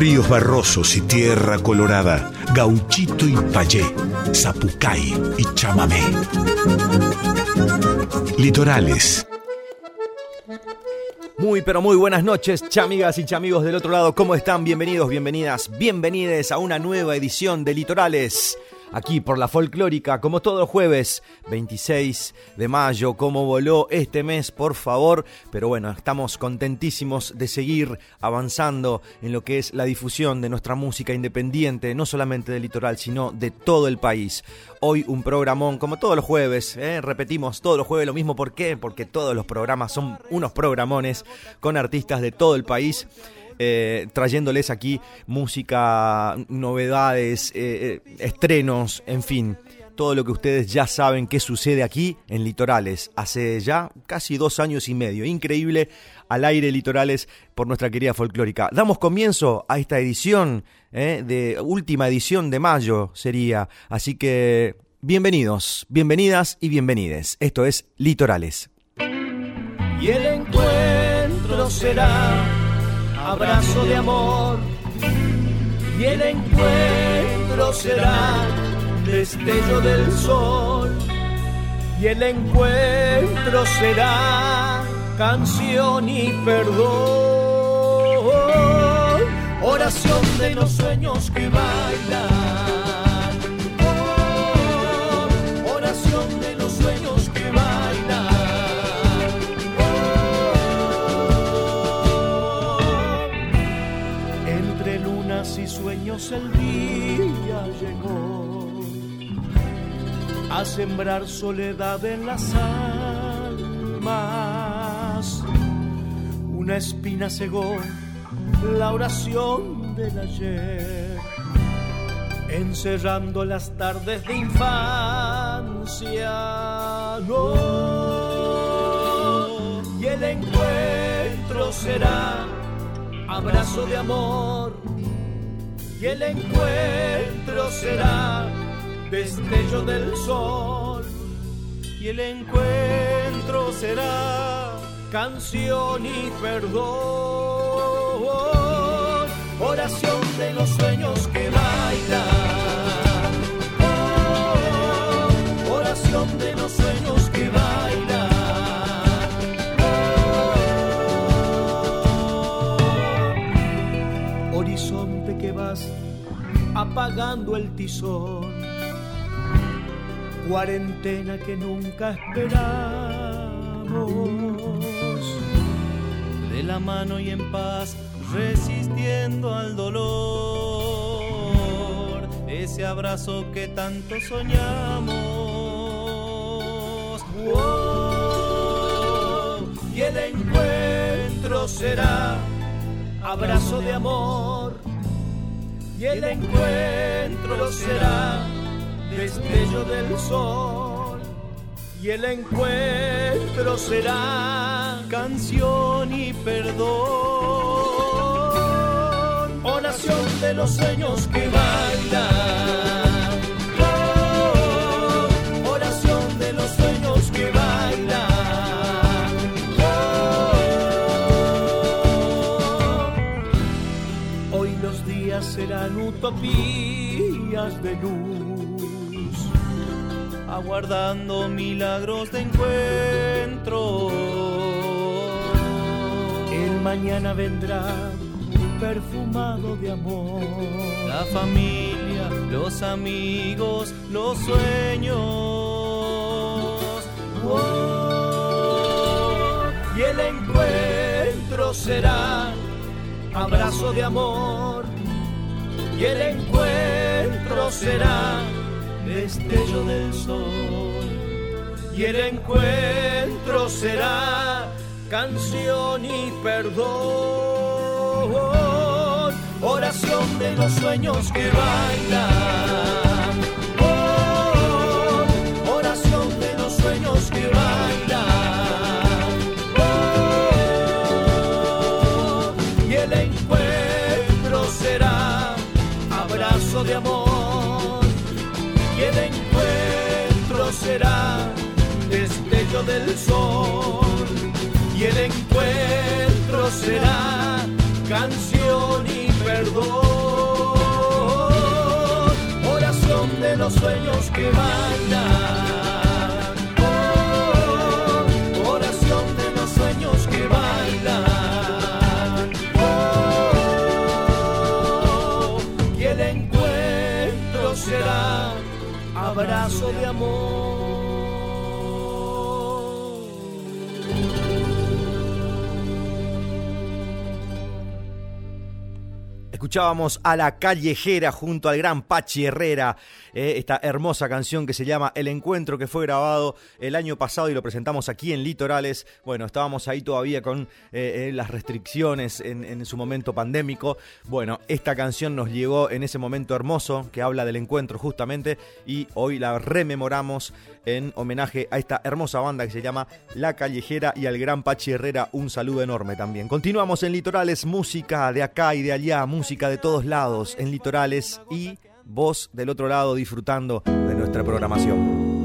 ríos barrosos y tierra colorada, gauchito y payé, zapucay y chamamé. Litorales. Muy pero muy buenas noches, chamigas y chamigos del otro lado, ¿cómo están? Bienvenidos, bienvenidas, bienvenides a una nueva edición de Litorales aquí por la folclórica, como todo jueves, 26 de mayo, como voló este mes, por favor. Pero bueno, estamos contentísimos de seguir avanzando en lo que es la difusión de nuestra música independiente, no solamente del litoral, sino de todo el país. Hoy un programón, como todos los jueves, ¿eh? repetimos todos los jueves lo mismo, ¿por qué? Porque todos los programas son unos programones con artistas de todo el país. Eh, trayéndoles aquí música, novedades, eh, eh, estrenos, en fin todo lo que ustedes ya saben que sucede aquí en Litorales. Hace ya casi dos años y medio. Increíble al aire Litorales por nuestra querida folclórica. Damos comienzo a esta edición, de última edición de mayo sería. Así que bienvenidos, bienvenidas y bienvenides. Esto es Litorales. Y el encuentro será abrazo de amor y el encuentro será destello del sol y el encuentro será canción y perdón, oración de los sueños que bailan el día llegó a sembrar soledad en las almas. Una espina cegó la oración del ayer, encerrando las tardes de infancia. y el encuentro será abrazo de amor y el encuentro será destello del sol. Y el encuentro será canción y perdón, oración de los sueños que bailan, oh, oración de los sueños apagando el tizón. Cuarentena que nunca esperamos. De la mano y en paz, resistiendo al dolor. Ese abrazo que tanto soñamos. y el encuentro será abrazo de amor y el encuentro será destello del sol. Y el encuentro será canción y perdón. Oración de los sueños que bailan utopías de luz, aguardando milagros de encuentro. El mañana vendrá perfumado de amor. La familia, los amigos, los sueños. y el encuentro será abrazo de amor y el encuentro será destello del sol. Y el encuentro será canción y perdón. Oración de los sueños que bailan. Oh, oración de los sueños que bailan será destello del sol y el encuentro será canción y perdón, oración de los sueños que bailan. Oración de los sueños que bailan. abrazo de amor. Escuchábamos a la callejera junto al gran Pachi Herrera, eh, esta hermosa canción que se llama El Encuentro, que fue grabado el año pasado y lo presentamos aquí en Litorales. Bueno, estábamos ahí todavía con eh, eh, las restricciones en, en, su momento pandémico. Bueno, esta canción nos llegó en ese momento hermoso que habla del encuentro justamente y hoy la rememoramos en homenaje a esta hermosa banda que se llama La Callejera y al gran Pachi Herrera un saludo enorme también. Continuamos en Litorales, música de acá y de allá, música de todos lados en Litorales y vos del otro lado disfrutando de nuestra programación.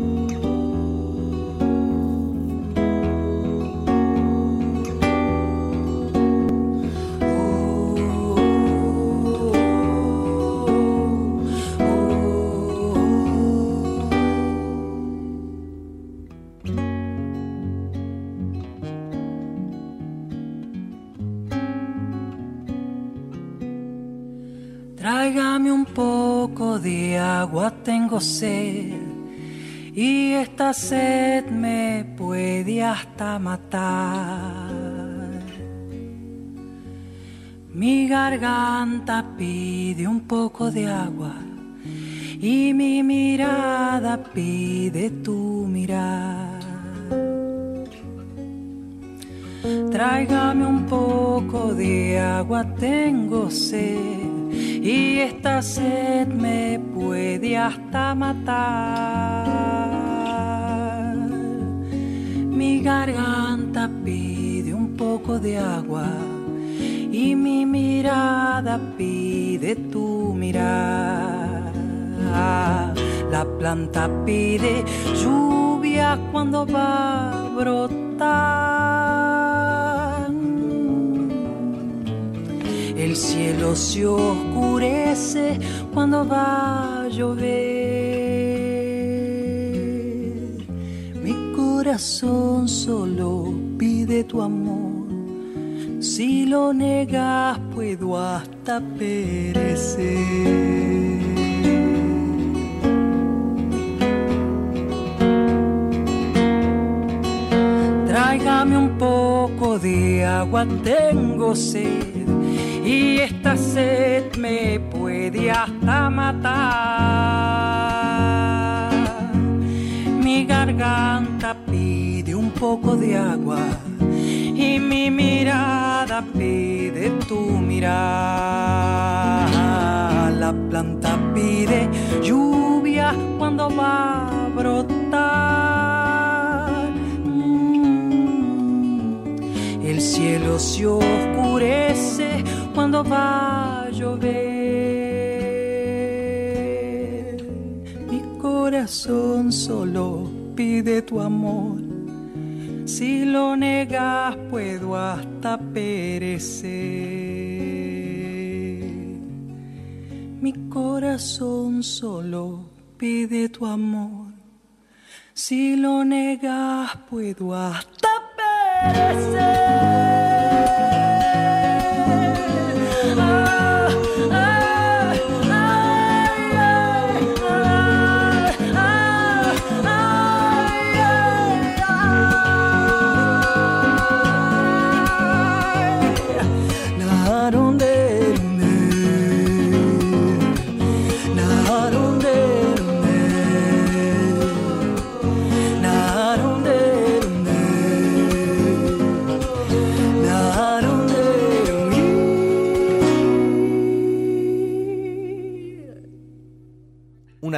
Agua, tengo sed. Y esta sed me puede hasta matar. Mi garganta pide un poco de agua y mi mirada pide tu mirar. Tráigame un poco de agua, tengo sed y esta sed me puede hasta matar. Mi garganta pide un poco de agua y mi mirada pide tu mirar. La planta pide lluvia cuando va a brotar. El cielo se oscurece cuando va a llover. Mi corazón solo pide tu amor. Si lo negas puedo hasta perecer. Tráigame un poco de agua, tengo sed y esta sed me puede hasta matar. Mi garganta pide un poco de agua y mi mirada pide tu mirada. La planta pide lluvia cuando va a brotar. Mm. El cielo se oscurece cuando va a llover. Mi corazón solo pide tu amor. Si lo negas puedo hasta perecer. Mi corazón solo pide tu amor. Si lo negas puedo hasta perecer.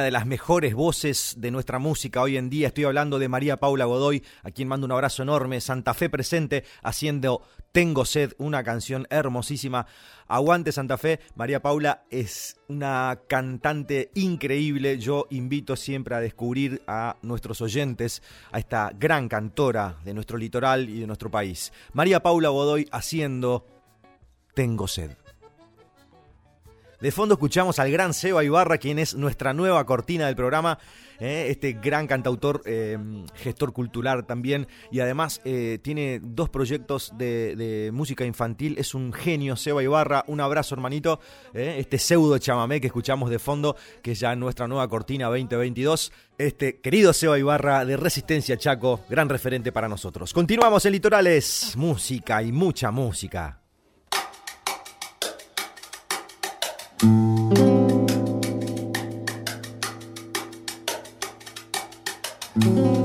De las mejores voces de nuestra música hoy en día. Estoy hablando de María Paula Godoy, a quien mando un abrazo enorme. Santa Fe presente haciendo Tengo sed, una canción hermosísima. Aguante Santa Fe. María Paula es una cantante increíble. Yo invito siempre a descubrir a nuestros oyentes a esta gran cantora de nuestro litoral y de nuestro país. María Paula Godoy haciendo Tengo sed. De fondo escuchamos al gran Seba Ibarra, quien es nuestra nueva cortina del programa, eh, este gran cantautor, eh, gestor cultural también, y además eh, tiene dos proyectos de, música infantil, es un genio Seba Ibarra, un abrazo hermanito, este pseudo chamamé que escuchamos de fondo, que es ya nuestra nueva cortina 2022, este querido Seba Ibarra de Resistencia Chaco, gran referente para nosotros. Continuamos en Litorales, música y mucha música. thank you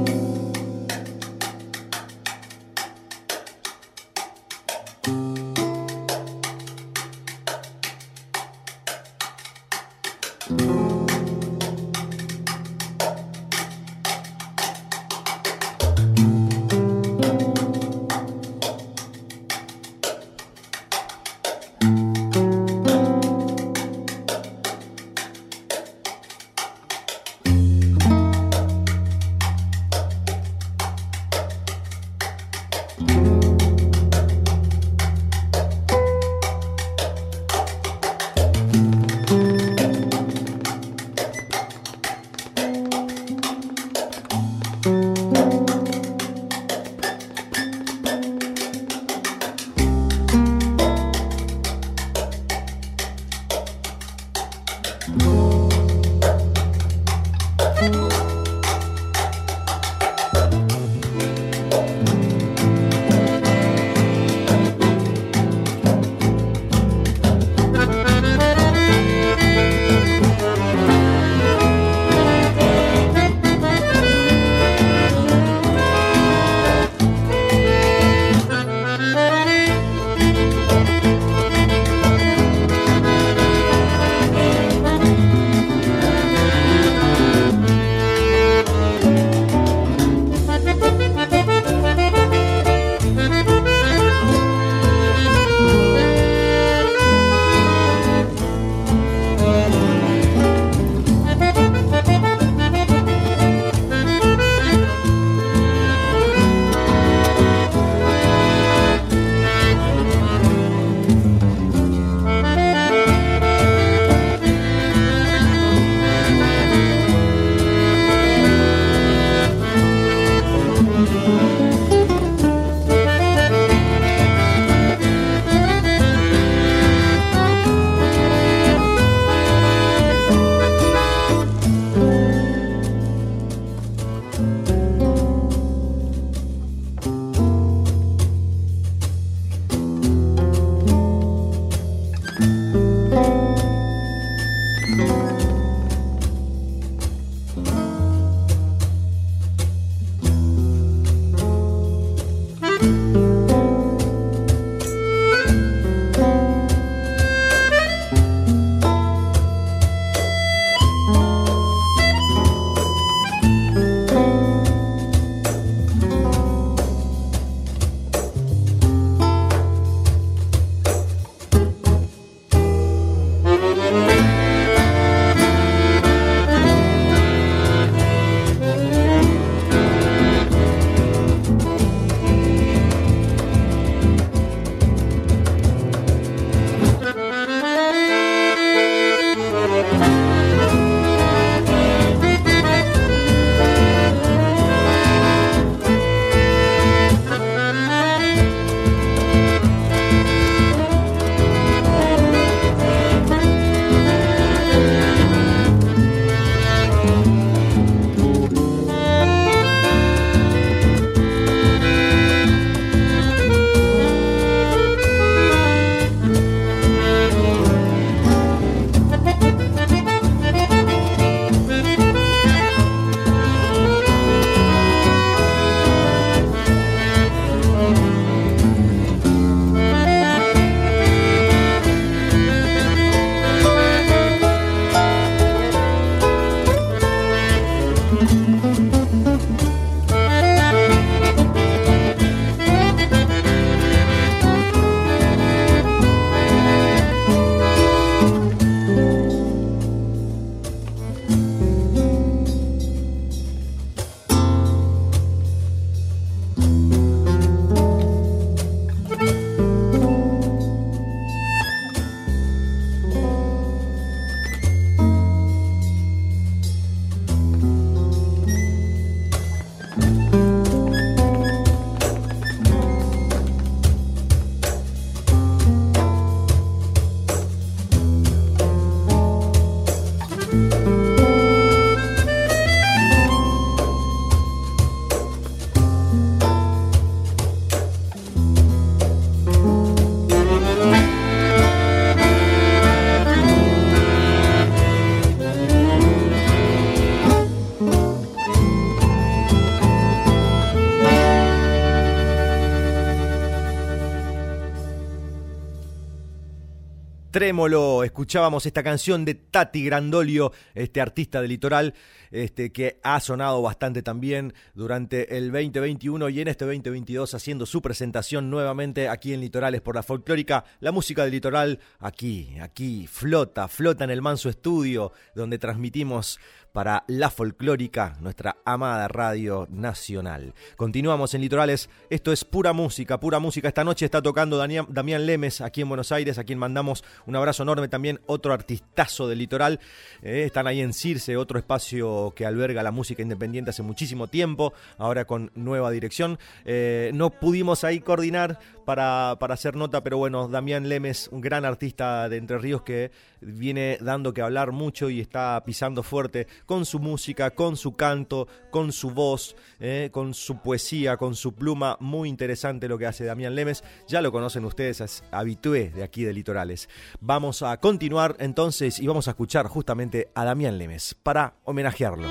Trémolo, escuchábamos esta canción de Tati Grandolio, este artista del litoral, este, que ha sonado bastante también durante el 2021 y en este 2022 haciendo su presentación nuevamente aquí en Litorales por la folclórica. La música del litoral aquí, aquí, flota, flota en el Manso Estudio, donde transmitimos para la folclórica, nuestra amada radio nacional. Continuamos en Litorales, esto es pura música, pura música. Esta noche está tocando Damián Lemes aquí en Buenos Aires, a quien mandamos un abrazo enorme también, otro artistazo del litoral. Eh, están ahí en Circe, otro espacio que alberga la música independiente hace muchísimo tiempo, ahora con nueva dirección. Eh, no pudimos ahí coordinar para, para hacer nota, pero bueno, Damián Lemes, un gran artista de Entre Ríos que viene dando que hablar mucho y está pisando fuerte con su música, con su canto, con su voz, eh, con su poesía, con su pluma. Muy interesante lo que hace Damián Lemes. Ya lo conocen ustedes, es habitué de aquí de Litorales. Vamos a continuar entonces y vamos a escuchar justamente a Damián Lemes para homenajearlo.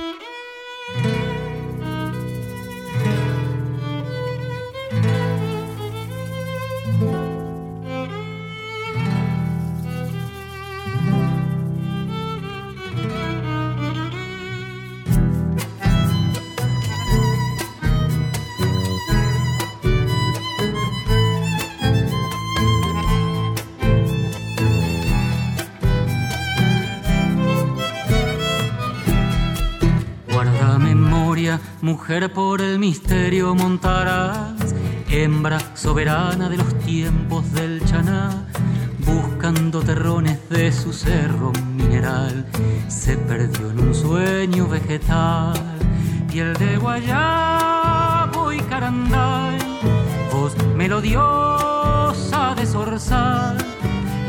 Mujer por el misterio montarás, hembra soberana de los tiempos del chaná, buscando terrones de su cerro mineral, se perdió en un sueño vegetal, piel de guayabo y carandal, voz melodiosa de zorzal,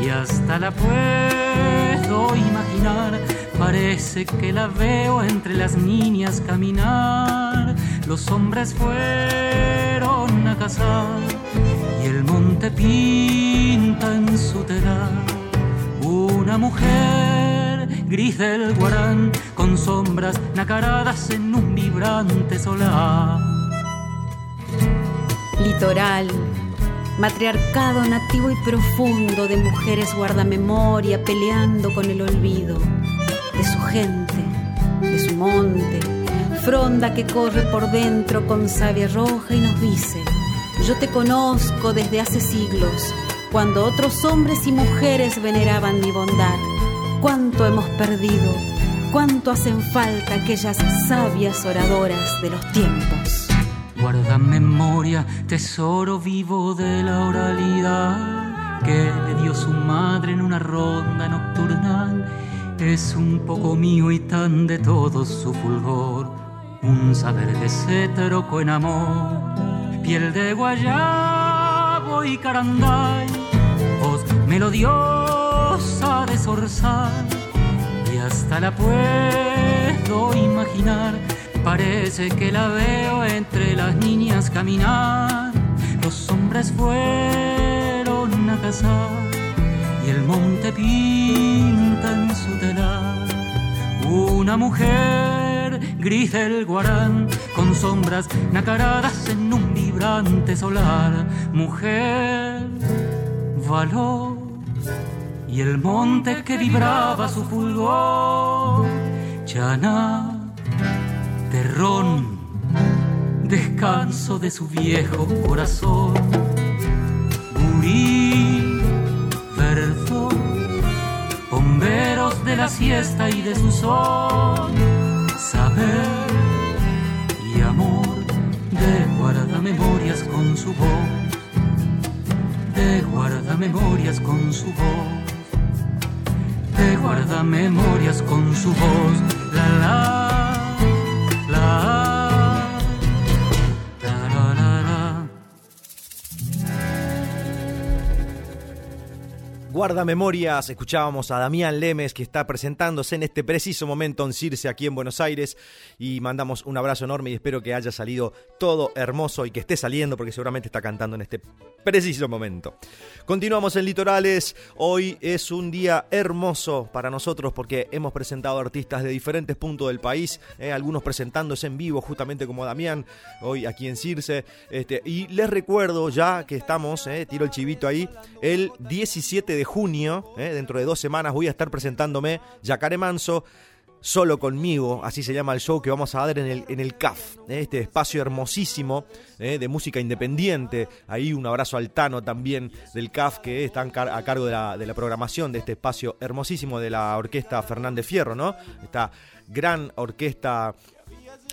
y hasta la puedo imaginar Parece que la veo entre las niñas caminar. Los hombres fueron a cazar y el monte pinta en su telar una mujer gris del guarán con sombras nacaradas en un vibrante solar. Litoral, matriarcado nativo y profundo de mujeres guardamemoria peleando con el olvido de su gente, de su monte, fronda que corre por dentro con savia roja y nos dice, yo te conozco desde hace siglos, cuando otros hombres y mujeres veneraban mi bondad. Cuánto hemos perdido, cuánto hacen falta aquellas sabias oradoras de los tiempos. Guarda memoria, tesoro vivo de la oralidad que le dio su madre en una ronda nocturnal es un poco mío y tan de todo su fulgor, un saber de cetro en amor, piel de guayabo y caranday, voz melodiosa de zorzal, y hasta la puedo imaginar, parece que la veo entre las niñas caminar, los hombres fueron a cazar y el monte pinta en su telar. Una mujer gris del guarán con sombras nacaradas en un vibrante solar. Mujer, valor y el monte que vibraba su fulgor. Chana, terrón, descanso de su viejo corazón. Gurí, bomberos de la siesta y de su sol, saber. Y amor de guarda memorias con su voz, de guarda memorias con su voz, de guarda memorias con su voz, la la la. Guarda Memorias, escuchábamos a Damián Lemes que está presentándose en este preciso momento en Circe aquí en Buenos Aires. Y mandamos un abrazo enorme y espero que haya salido todo hermoso y que esté saliendo porque seguramente está cantando en este preciso momento. Continuamos en Litorales, hoy es un día hermoso para nosotros porque hemos presentado artistas de diferentes puntos del país, eh, algunos presentándose en vivo justamente como Damián, hoy aquí en Circe, este, y les recuerdo ya que estamos, eh, tiro el chivito ahí, el 17 de junio, ¿eh? dentro de dos semanas, voy a estar presentándome Yacaré Manso solo conmigo, así se llama el show que vamos a dar en el, en el CAF, ¿eh? este espacio hermosísimo ¿eh? de música independiente. Ahí un abrazo al Tano también del CAF que está a cargo de la, de la programación de este espacio hermosísimo de la orquesta Fernández Fierro, ¿no? Esta gran orquesta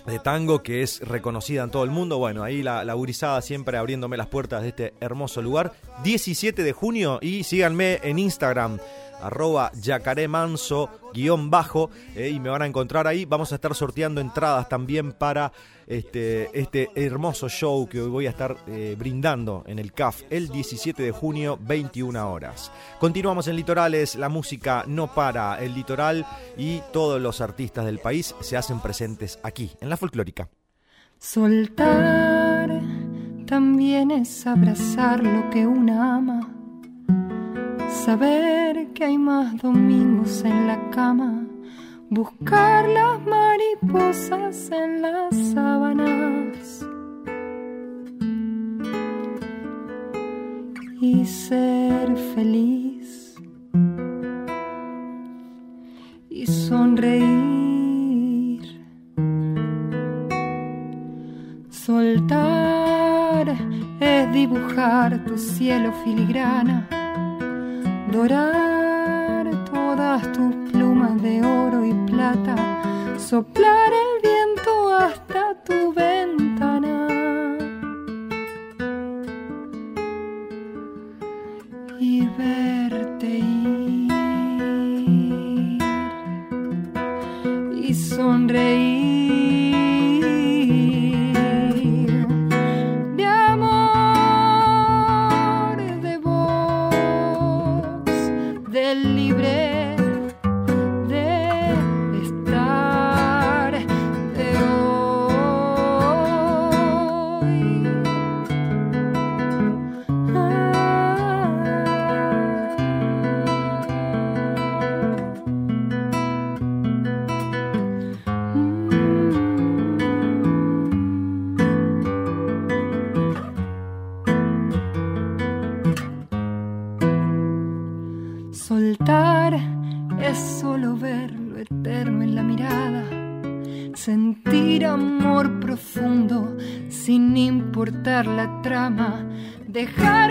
de tango que es reconocida en todo el mundo. Bueno, ahí la, la gurizada siempre abriéndome las puertas de este hermoso lugar. 17 de junio y síganme en Instagram arroba yacaremanso guion bajo eh, y me van a encontrar ahí. Vamos a estar sorteando entradas también para este, este hermoso show que hoy voy a estar eh, brindando en el CAF el 17 de junio, 21 horas. Continuamos en Litorales, la música no para, el litoral y todos los artistas del país se hacen presentes aquí, en la folclórica. Soltar también es abrazar lo que una ama Saber que hay más domingos en la cama, buscar las mariposas en las sábanas. Y ser feliz. Y sonreír. Soltar es dibujar tu cielo filigrana dorar todas tus plumas de oro y plata, soplar el viento hasta tu ventana. Dejar que se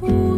福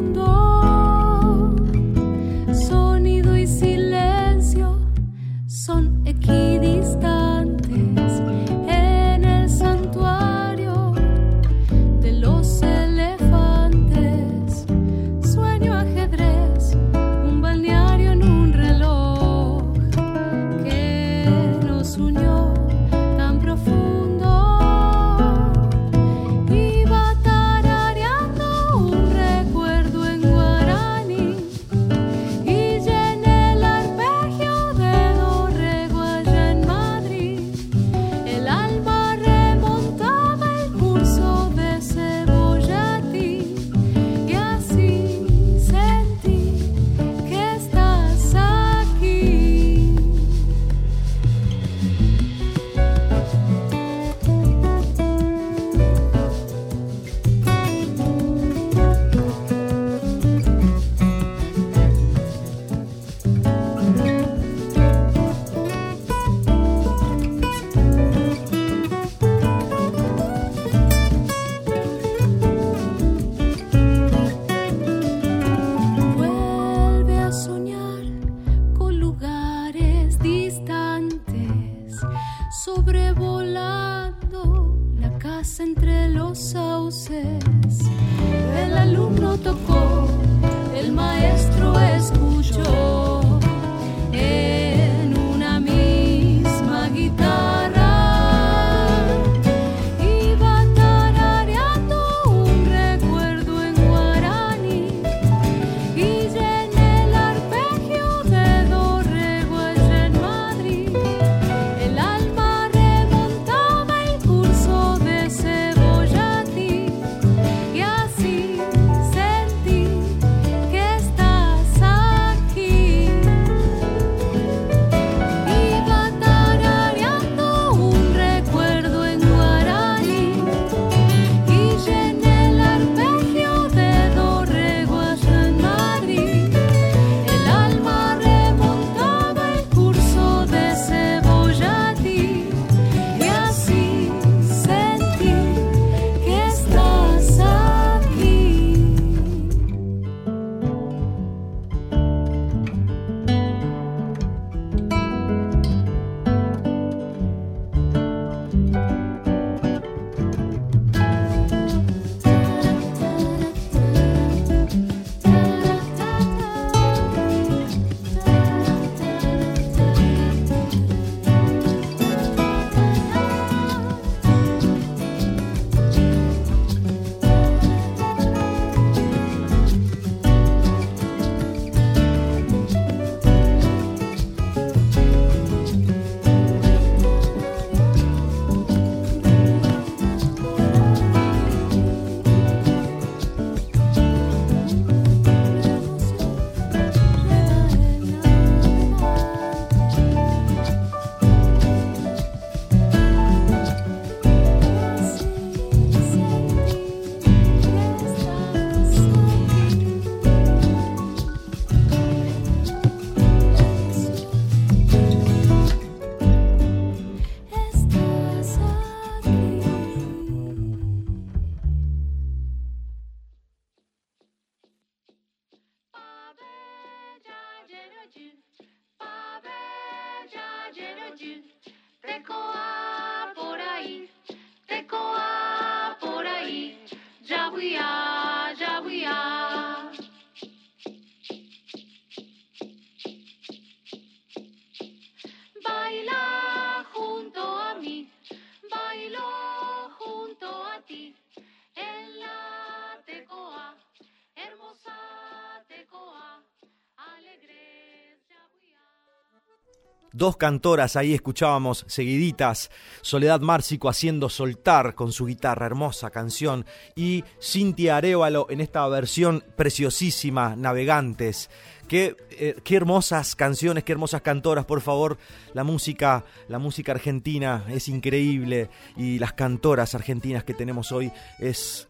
Dos cantoras ahí escuchábamos seguiditas, Soledad Márcico haciendo soltar con su guitarra, hermosa canción, y Cintia Arevalo en esta versión preciosísima, Navegantes. Qué, eh, qué, hermosas canciones, qué hermosas cantoras, por favor. La música, la música argentina es increíble y las cantoras argentinas que tenemos hoy es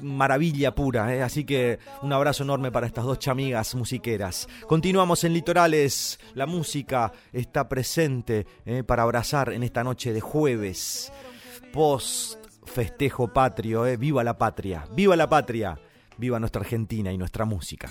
maravilla pura, ¿eh? así que un abrazo enorme para estas dos chamigas musiqueras. Continuamos en Litorales, la música está presente ¿eh? para abrazar en esta noche de jueves, post festejo patrio, ¿eh? viva la patria, viva la patria, viva nuestra Argentina y nuestra música.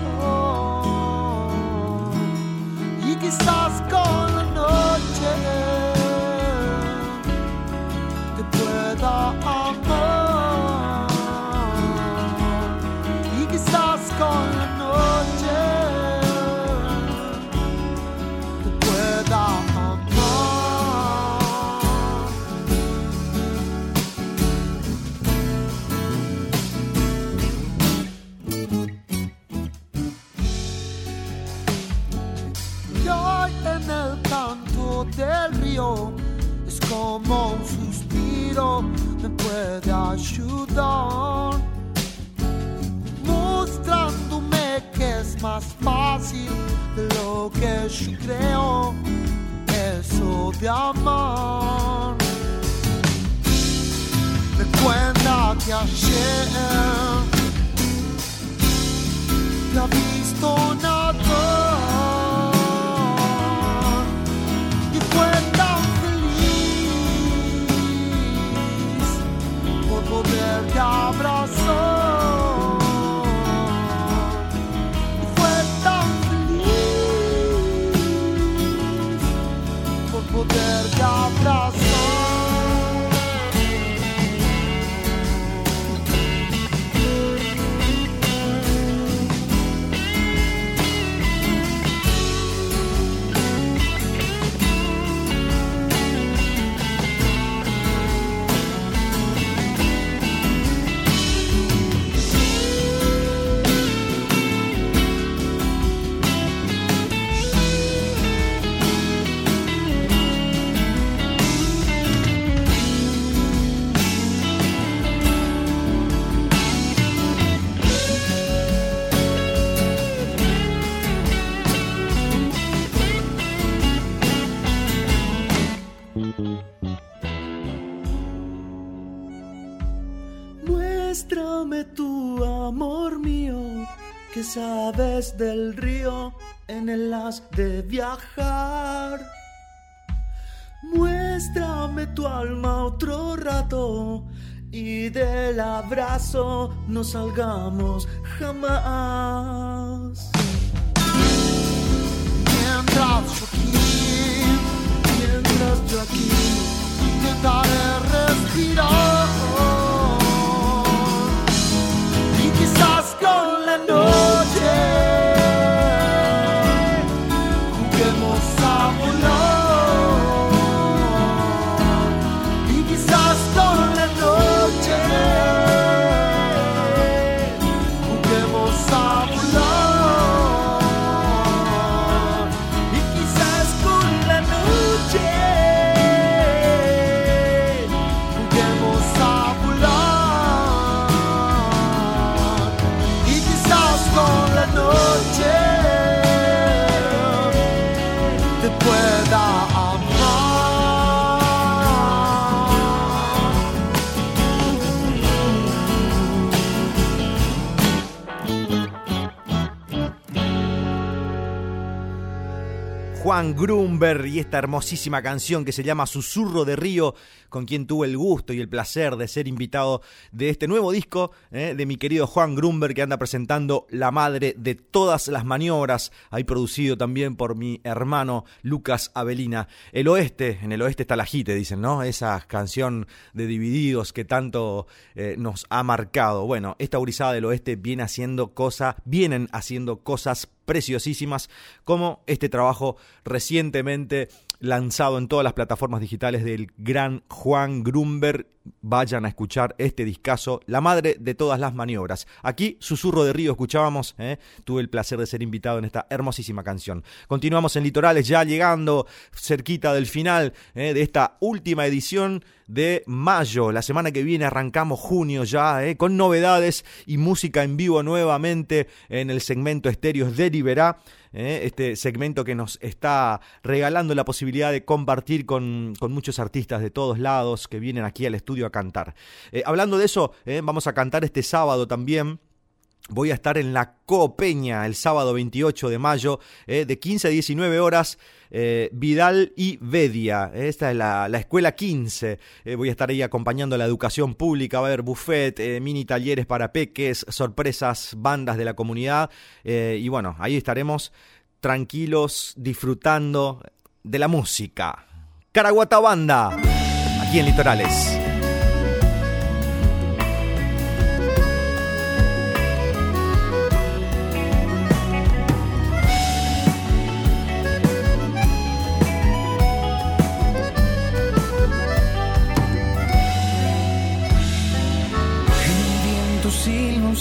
y quizás con la noche te pueda puede ayudar, mostrándome que fácil lo que creo, eso de amar. Que ayer te ha visto nadar. Sabes del río en el as de viajar. Muéstrame tu alma otro rato y del abrazo no salgamos jamás. Mientras yo aquí, mientras yo aquí, intentaré respirar. Con la noche. Grumber y esta hermosísima canción que se llama Susurro de Río, con quien tuve el gusto y el placer de ser invitado de este nuevo disco eh, de mi querido Juan Grumber que anda presentando La Madre de todas las maniobras, ahí producido también por mi hermano Lucas Avelina. El oeste, en el oeste está la jite, dicen, ¿no? Esa canción de Divididos que tanto eh, nos ha marcado. Bueno, esta gurizada del oeste viene haciendo cosas, vienen haciendo cosas preciosísimas como este trabajo recientemente lanzado en todas las plataformas digitales del gran Juan Grumber. Vayan a escuchar este discazo, La Madre de todas las maniobras. Aquí, Susurro de Río, escuchábamos, ¿eh? tuve el placer de ser invitado en esta hermosísima canción. Continuamos en Litorales, ya llegando cerquita del final ¿eh? de esta última edición de mayo. La semana que viene arrancamos junio ya, ¿eh? con novedades y música en vivo nuevamente en el segmento Estéreos de Liberá. ¿Eh? este segmento que nos está regalando la posibilidad de compartir con, muchos artistas de todos lados que vienen aquí al estudio a cantar. Eh, hablando de eso, ¿eh? vamos a cantar este sábado también. Voy a estar en la Copeña el sábado 28 de mayo, de 15 a 19 horas. Eh, Vidal y Vedia. Esta es la, escuela 15. Eh, voy a estar ahí acompañando la educación pública. Va a haber buffet, eh, mini talleres para peques, sorpresas, bandas de la comunidad. y bueno, ahí estaremos tranquilos, disfrutando de la música. Caraguata Banda, aquí en Litorales.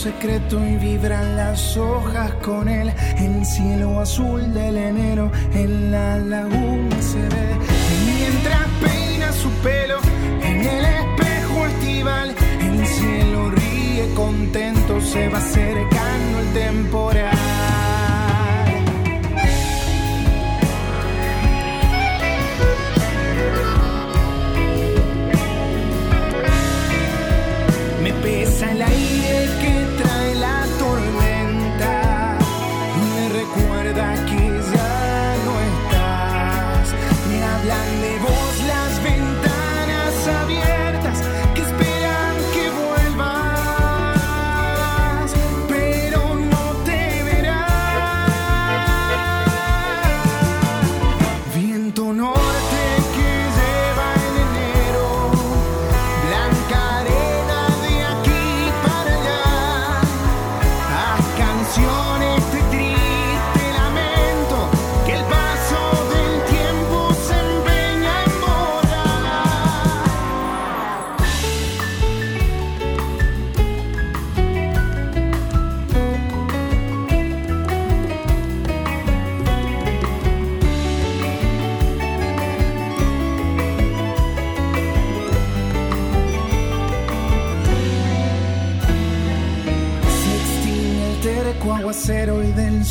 secreto y vibran las hojas con él. El cielo azul del enero en la laguna se ve. Mientras peina su pelo en el espejo estival, el cielo ríe contento, se va acercando el temporal. Me pesa el aire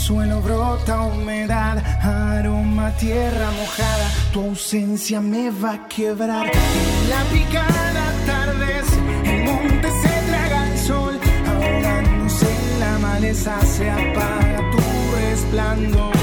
suelo brota humedad, aroma tierra mojada. Tu ausencia me va a quebrar. En la picada atardece, el monte se traga el sol, ahogándose en la maleza se apaga tu resplandor.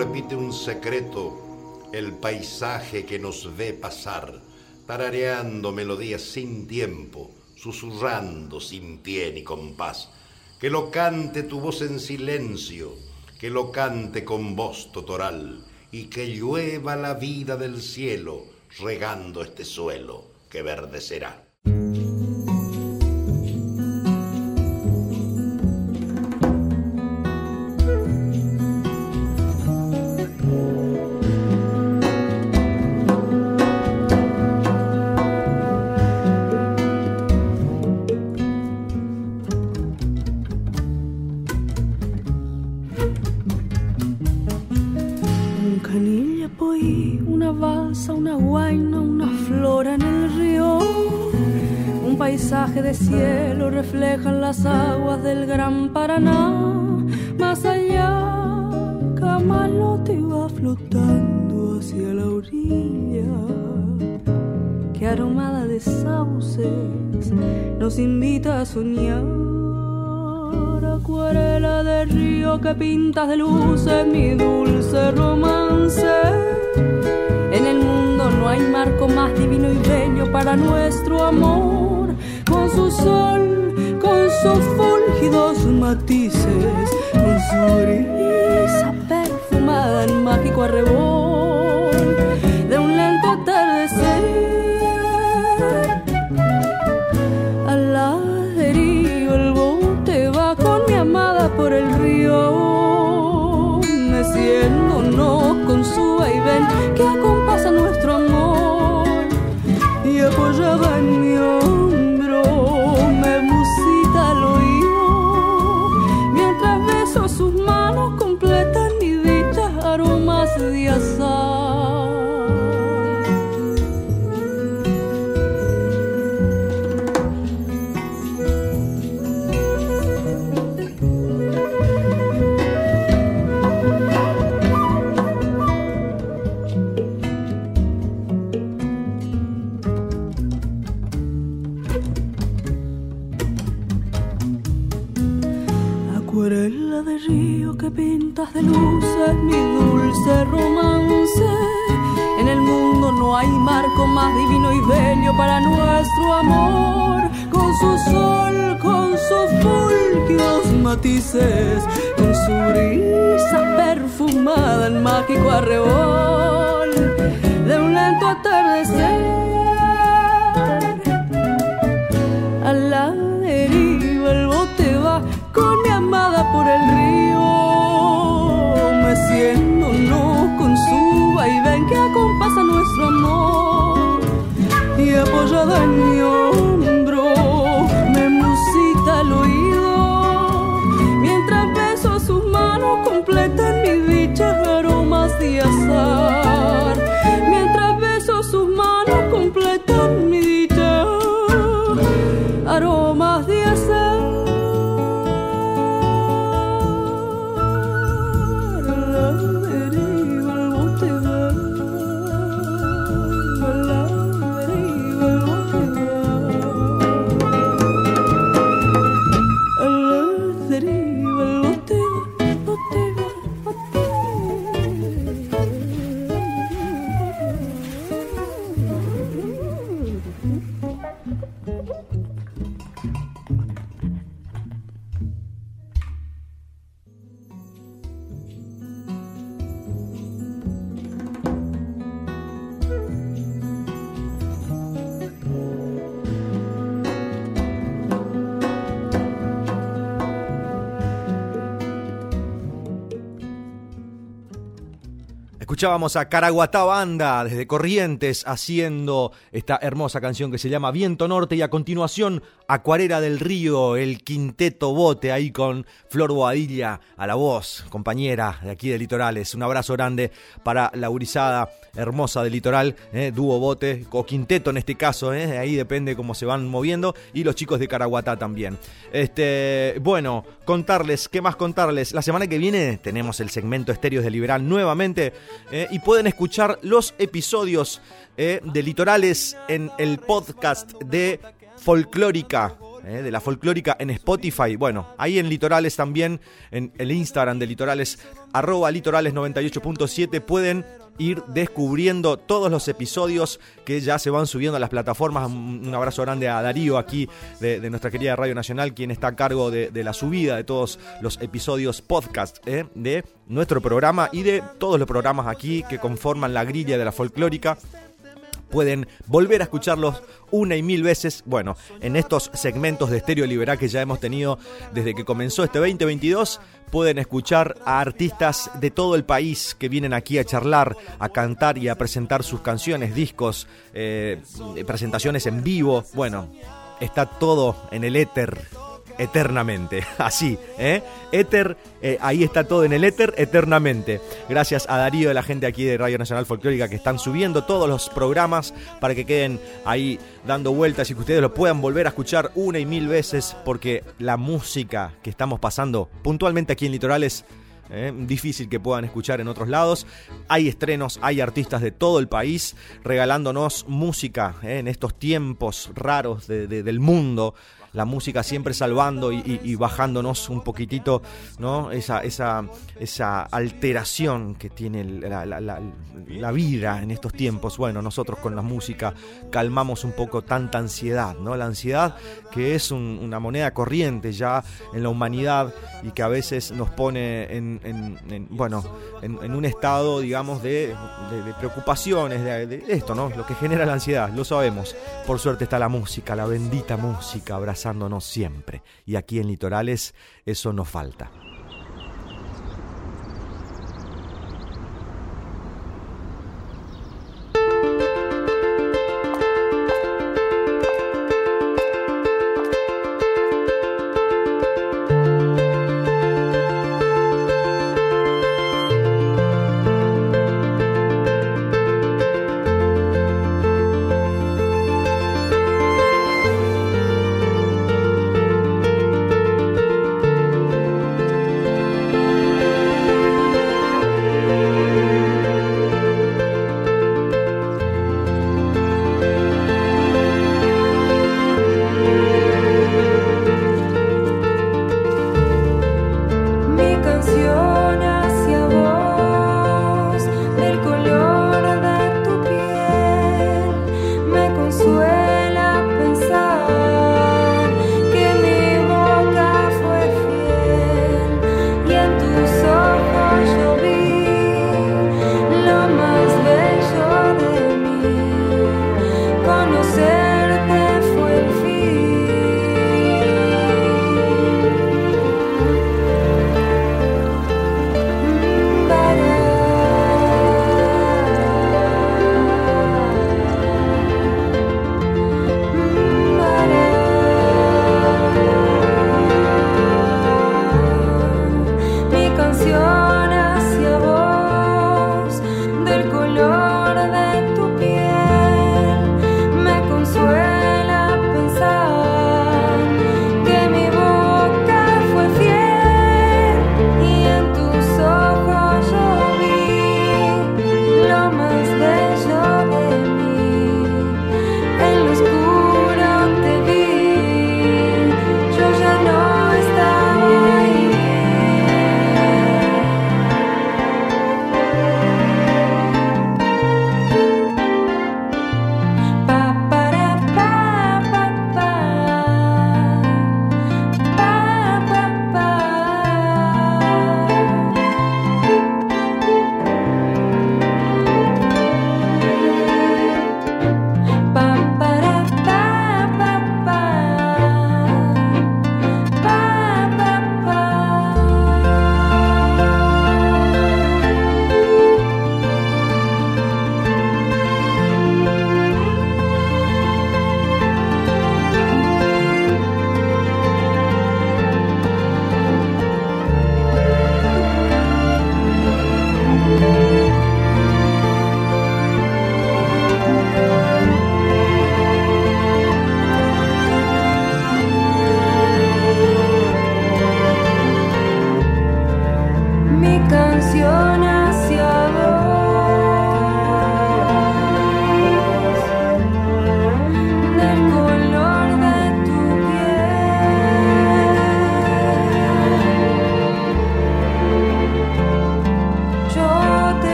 Repite un secreto el paisaje que nos ve pasar, tarareando melodías sin tiempo, susurrando sin pie ni compás. Que lo cante tu voz en silencio, que lo cante con voz totoral, y que llueva la vida del cielo, regando este suelo que verdecerá. Río que pintas de luces mi dulce romance. En el mundo no hay marco más divino y bello para nuestro amor, con su sol, con sus fúlgidos matices, con su brisa perfumada en mágico arrebol de luces mi dulce romance. En el mundo no hay marco más divino y bello para nuestro amor. Con su sol, con sus fulgios matices, con su brisa perfumada en mágico arrebol Escuchábamos a Caraguatá Banda desde Corrientes haciendo esta hermosa canción que se llama Viento Norte y a continuación Acuarela del Río, el quinteto bote ahí con Flor Boadilla a la voz, compañera de aquí de Litorales. Un abrazo grande para la gurizada hermosa del Litoral, eh, dúo bote o quinteto en este caso, eh, ahí depende cómo se van moviendo y los chicos de Caraguatá también. Este, bueno, contarles, ¿qué más contarles? La semana que viene tenemos el segmento Estéreos de Liberal nuevamente eh, y pueden escuchar los episodios eh, de Litorales en el podcast de Folclórica. eh, de la folclórica en Spotify. Bueno, ahí en Litorales también, en el Instagram de Litorales, arroba litorales98.7, pueden ir descubriendo todos los episodios que ya se van subiendo a las plataformas. Un abrazo grande a Darío aquí de, nuestra querida Radio Nacional, quien está a cargo de, de la subida de todos los episodios podcast eh, de nuestro programa y de todos los programas aquí que conforman la grilla de la folclórica pueden volver a escucharlos una y mil veces, bueno, en estos segmentos de Estéreo Liberal que ya hemos tenido desde que comenzó este 2022, pueden escuchar a artistas de todo el país que vienen aquí a charlar, a cantar y a presentar sus canciones, discos, eh, presentaciones en vivo, bueno, está todo en el éter eternamente. Así, ¿eh? Éter, eh, ahí está todo en el éter eternamente. Gracias a Darío y la gente aquí de Radio Nacional Folclórica que están subiendo todos los programas para que queden ahí dando vueltas y que ustedes lo puedan volver a escuchar una y mil veces porque la música que estamos pasando puntualmente aquí en Litorales ¿eh? difícil que puedan escuchar en otros lados. Hay estrenos, hay artistas de todo el país regalándonos música ¿eh? en estos tiempos raros de- de- del mundo. La música siempre salvando y, bajándonos un poquitito, ¿no? Esa, esa, esa alteración que tiene la, vida en estos tiempos. Bueno, nosotros con la música calmamos un poco tanta ansiedad, ¿no? La ansiedad que es un- una moneda corriente ya en la humanidad y que a veces nos pone en, en- en, bueno, en, un estado, digamos, de, preocupaciones, de, esto, ¿no? Lo que genera la ansiedad, lo sabemos. Por suerte está la música, la bendita música, abrazándonos siempre. Y aquí en Litorales eso nos falta.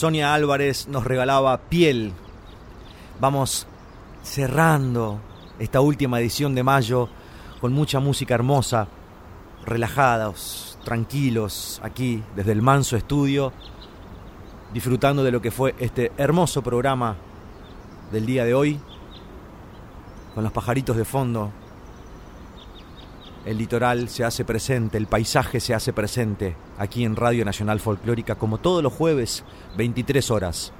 Sonia Álvarez nos regalaba piel. Vamos cerrando esta última edición de mayo con mucha música hermosa, relajados, tranquilos, aquí desde el Manso Estudio, disfrutando de lo que fue este hermoso programa del día de hoy, con los pajaritos de fondo. El litoral se hace presente, el paisaje se hace presente aquí en Radio Nacional Folclórica, como todos los jueves, 23 horas.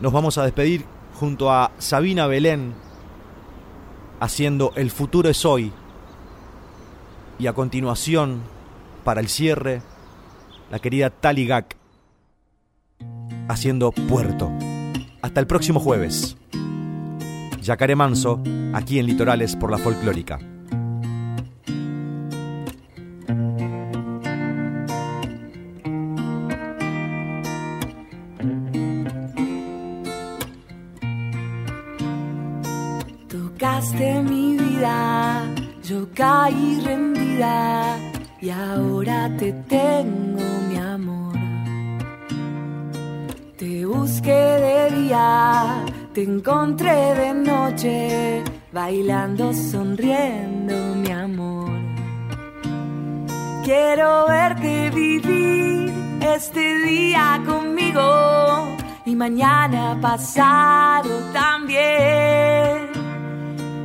Nos vamos a despedir junto a Sabina Belén, haciendo El futuro es hoy. Y a continuación, para el cierre, la querida Taligak, haciendo Puerto. Hasta el próximo jueves. Yacaré Manso, aquí en Litorales por la Folclórica. Tocaste mi vida, yo caí rendida y ahora te tengo mi amor. Te busqué de día te encontré de noche, bailando, sonriendo, mi amor. Quiero verte vivir este día conmigo y mañana pasado también.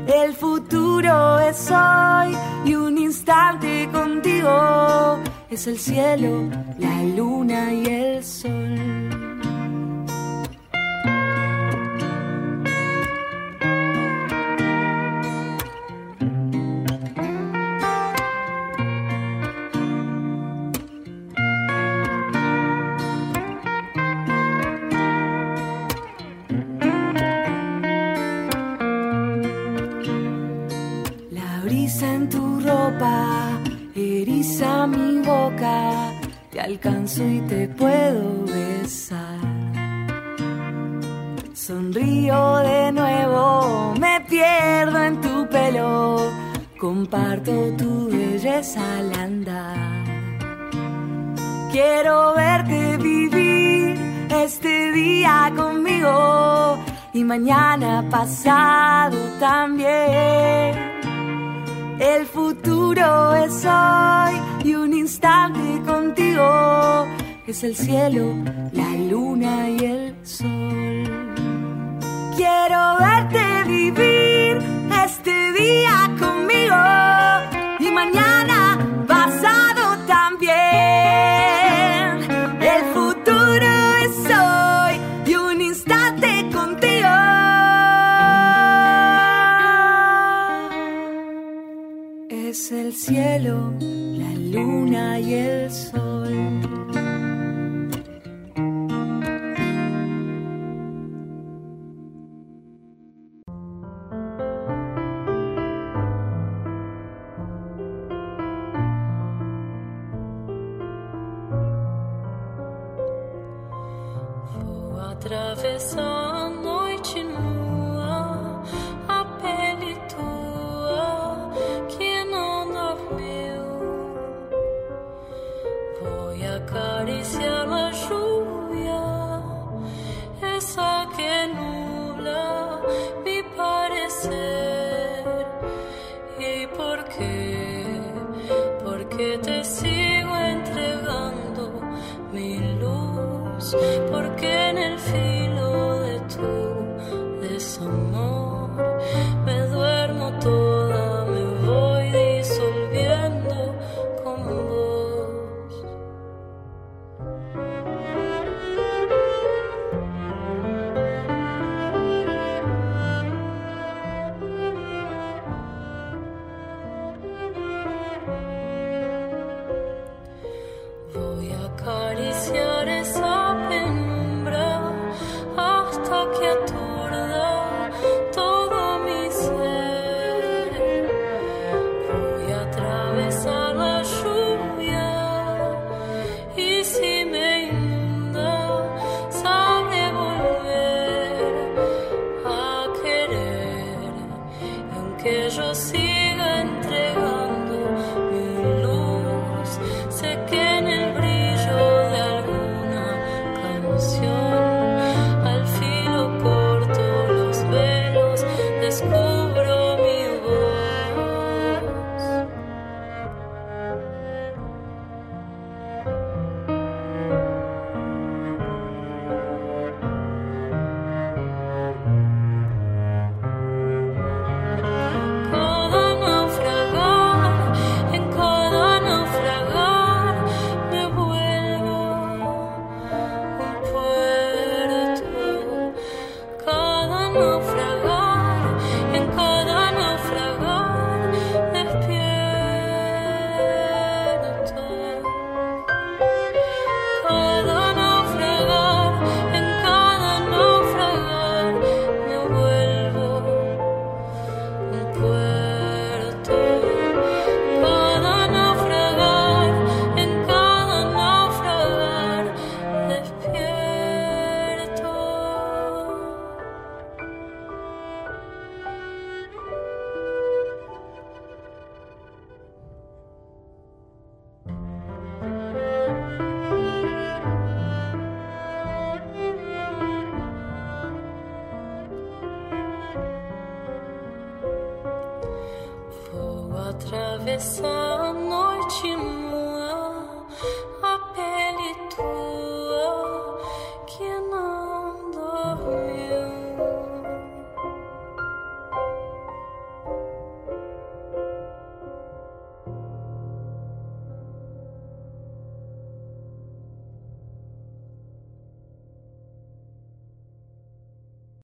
El futuro es hoy y un instante contigo es el cielo, la luna y el sol. Alcanzo y te puedo besar. Sonrío de nuevo, me pierdo en tu pelo, comparto tu belleza al andar. Quiero verte vivir este día conmigo y mañana pasado también. El futuro es hoy y un instante contigo es el cielo, la luna y el sol. Quiero verte vivir este día conmigo y mañana el cielo, la luna y el sol.